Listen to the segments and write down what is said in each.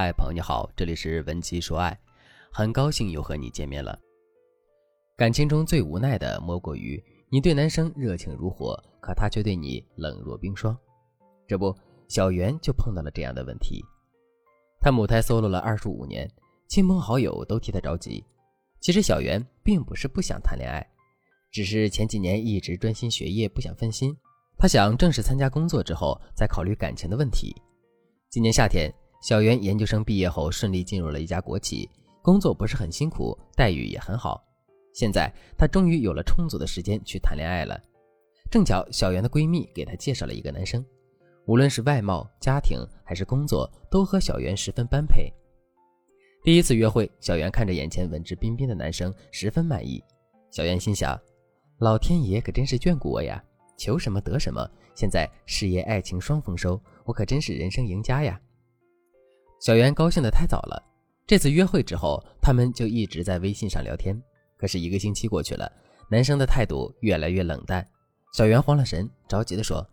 嗨，朋友你好，这里是文姬说爱，很高兴又和你见面了。感情中最无奈的莫过于你对男生热情如火，可他却对你冷若冰霜。这不，小袁就碰到了这样的问题。他母胎 solo 了二十五年，亲朋好友都替他着急。其实小袁并不是不想谈恋爱，只是前几年一直专心学业，不想分心。他想正式参加工作之后再考虑感情的问题。今年夏天。小袁研究生毕业后顺利进入了一家国企，工作不是很辛苦，待遇也很好。现在她终于有了充足的时间去谈恋爱了。正巧小袁的闺蜜给她介绍了一个男生，无论是外貌、家庭还是工作，都和小袁十分般配。第一次约会，小袁看着眼前文质彬彬的男生，十分满意。小袁心想：老天爷可真是眷顾我呀，求什么得什么。现在事业爱情双丰收，我可真是人生赢家呀！小袁高兴的太早了。这次约会之后，他们就一直在微信上聊天。可是一个星期过去了，男生的态度越来越冷淡。小袁慌了神，着急的说：“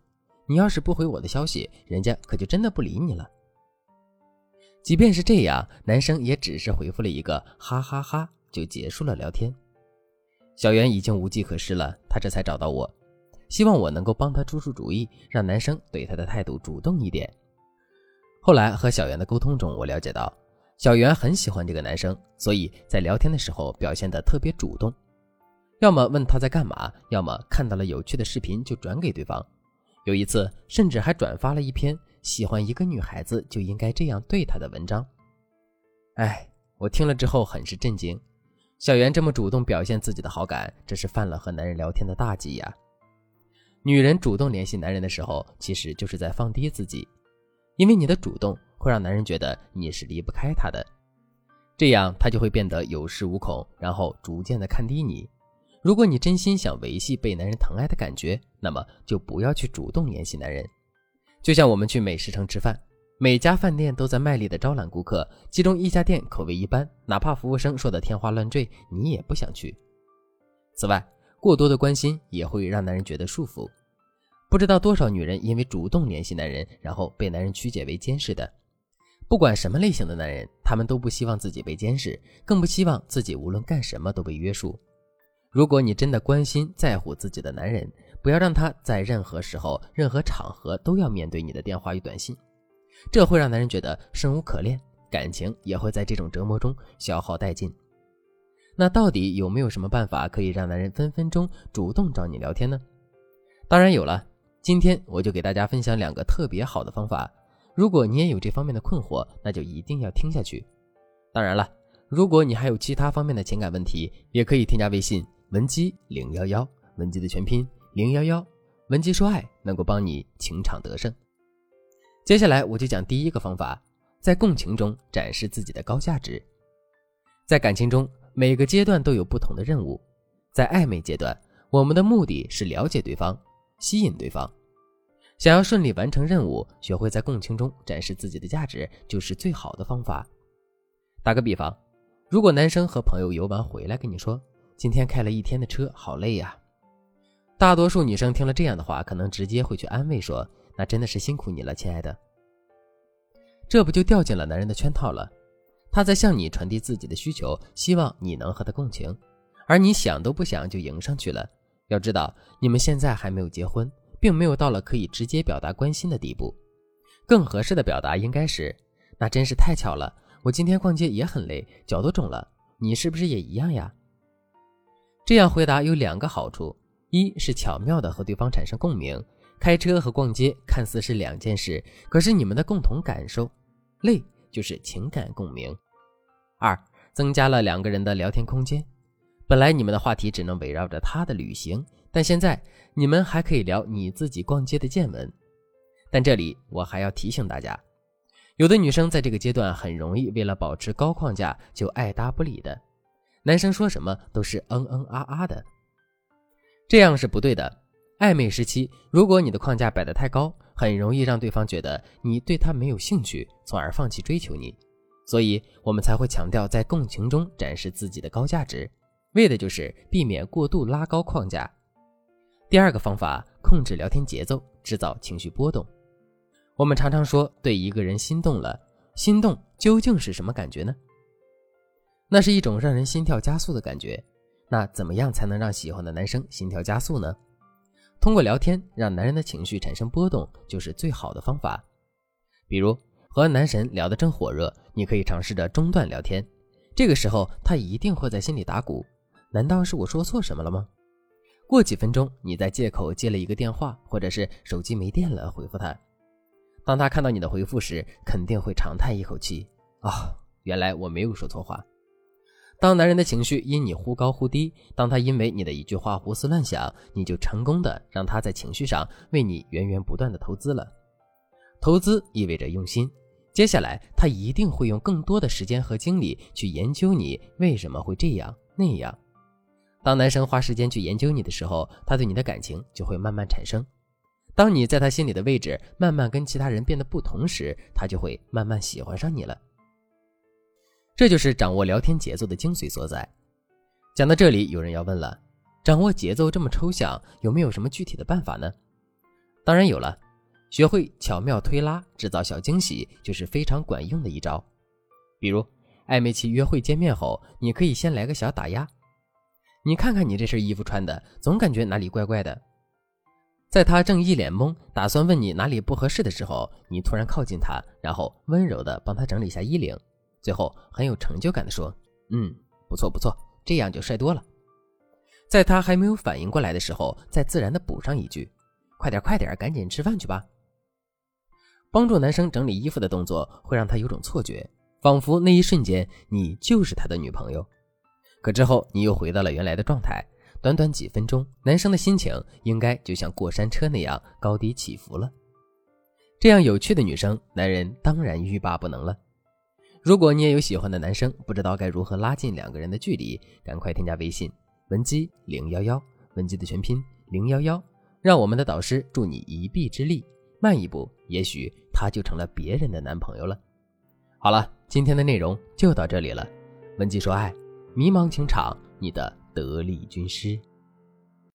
你要是不回我的消息，人家可就真的不理你了。”即便是这样，男生也只是回复了一个“哈哈哈”，就结束了聊天。小袁已经无计可施了，他这才找到我，希望我能够帮他出出主意，让男生对他的态度主动一点。后来和小袁的沟通中，我了解到，小袁很喜欢这个男生，所以在聊天的时候表现得特别主动，要么问他在干嘛，要么看到了有趣的视频就转给对方。有一次甚至还转发了一篇喜欢一个女孩子就应该这样对她的文章。哎，我听了之后很是震惊，小袁这么主动表现自己的好感，这是犯了和男人聊天的大忌呀。女人主动联系男人的时候，其实就是在放低自己。因为你的主动会让男人觉得你是离不开他的，这样他就会变得有恃无恐，然后逐渐的看低你。如果你真心想维系被男人疼爱的感觉，那么就不要去主动联系男人。就像我们去美食城吃饭，每家饭店都在卖力的招揽顾客，其中一家店口味一般，哪怕服务生说的天花乱坠，你也不想去。此外，过多的关心也会让男人觉得束缚。不知道多少女人因为主动联系男人，然后被男人曲解为监视的。不管什么类型的男人，他们都不希望自己被监视，更不希望自己无论干什么都被约束。如果你真的关心在乎自己的男人，不要让他在任何时候、任何场合都要面对你的电话与短信，这会让男人觉得生无可恋，感情也会在这种折磨中消耗殆尽。那到底有没有什么办法可以让男人分分钟主动找你聊天呢？当然有了。今天我就给大家分享两个特别好的方法，如果你也有这方面的困惑，那就一定要听下去。当然了，如果你还有其他方面的情感问题，也可以添加微信文姬零幺幺，文姬的全拼零幺幺，文姬说爱能够帮你情场得胜。接下来我就讲第一个方法，在共情中展示自己的高价值。在感情中，每个阶段都有不同的任务，在暧昧阶段，我们的目的是了解对方。吸引对方，想要顺利完成任务，学会在共情中展示自己的价值，就是最好的方法。打个比方，如果男生和朋友游玩回来跟你说：“今天开了一天的车，好累呀。”大多数女生听了这样的话，可能直接会去安慰说：“那真的是辛苦你了，亲爱的。”这不就掉进了男人的圈套了？他在向你传递自己的需求，希望你能和他共情，而你想都不想就迎上去了。要知道，你们现在还没有结婚，并没有到了可以直接表达关心的地步。更合适的表达应该是：“那真是太巧了，我今天逛街也很累，脚都肿了。你是不是也一样呀？”这样回答有两个好处：一是巧妙的和对方产生共鸣，开车和逛街看似是两件事，可是你们的共同感受累就是情感共鸣；二增加了两个人的聊天空间。本来你们的话题只能围绕着他的旅行，但现在你们还可以聊你自己逛街的见闻。但这里我还要提醒大家，有的女生在这个阶段很容易为了保持高框架就爱搭不理的，男生说什么都是嗯嗯啊啊的，这样是不对的。暧昧时期，如果你的框架摆得太高，很容易让对方觉得你对他没有兴趣，从而放弃追求你。所以我们才会强调在共情中展示自己的高价值。为的就是避免过度拉高框架。第二个方法，控制聊天节奏，制造情绪波动。我们常常说，对一个人心动了，心动究竟是什么感觉呢？那是一种让人心跳加速的感觉。那怎么样才能让喜欢的男生心跳加速呢？通过聊天让男人的情绪产生波动，就是最好的方法。比如和男神聊得正火热，你可以尝试着中断聊天。这个时候他一定会在心里打鼓：难道是我说错什么了吗？过几分钟，你再借口接了一个电话，或者是手机没电了回复他。当他看到你的回复时，肯定会长叹一口气：啊，原来我没有说错话。当男人的情绪因你忽高忽低，当他因为你的一句话胡思乱想，你就成功的让他在情绪上为你源源不断的投资了。投资意味着用心，接下来他一定会用更多的时间和精力去研究你为什么会这样那样。当男生花时间去研究你的时候，他对你的感情就会慢慢产生。当你在他心里的位置慢慢跟其他人变得不同时，他就会慢慢喜欢上你了。这就是掌握聊天节奏的精髓所在。讲到这里，有人要问了：掌握节奏这么抽象，有没有什么具体的办法呢？当然有了，学会巧妙推拉，制造小惊喜，就是非常管用的一招。比如，暧昧期约会见面后，你可以先来个小打压。你看看你这身衣服穿的，总感觉哪里怪怪的。在他正一脸懵，打算问你哪里不合适的时候，你突然靠近他，然后温柔的帮他整理下衣领。最后很有成就感的说：“嗯，不错不错，这样就帅多了。”在他还没有反应过来的时候，再自然的补上一句：“快点快点，赶紧吃饭去吧。”帮助男生整理衣服的动作会让他有种错觉，仿佛那一瞬间你就是他的女朋友。可之后你又回到了原来的状态，短短几分钟，男生的心情应该就像过山车那样高低起伏了。这样有趣的女生，男人当然欲罢不能了。如果你也有喜欢的男生，不知道该如何拉近两个人的距离，赶快添加微信文姬零幺幺，文姬的全拼零幺幺，让我们的导师助你一臂之力，慢一步，也许他就成了别人的男朋友了。好了，今天的内容就到这里了，文姬说爱，迷茫情场，你的得力军师。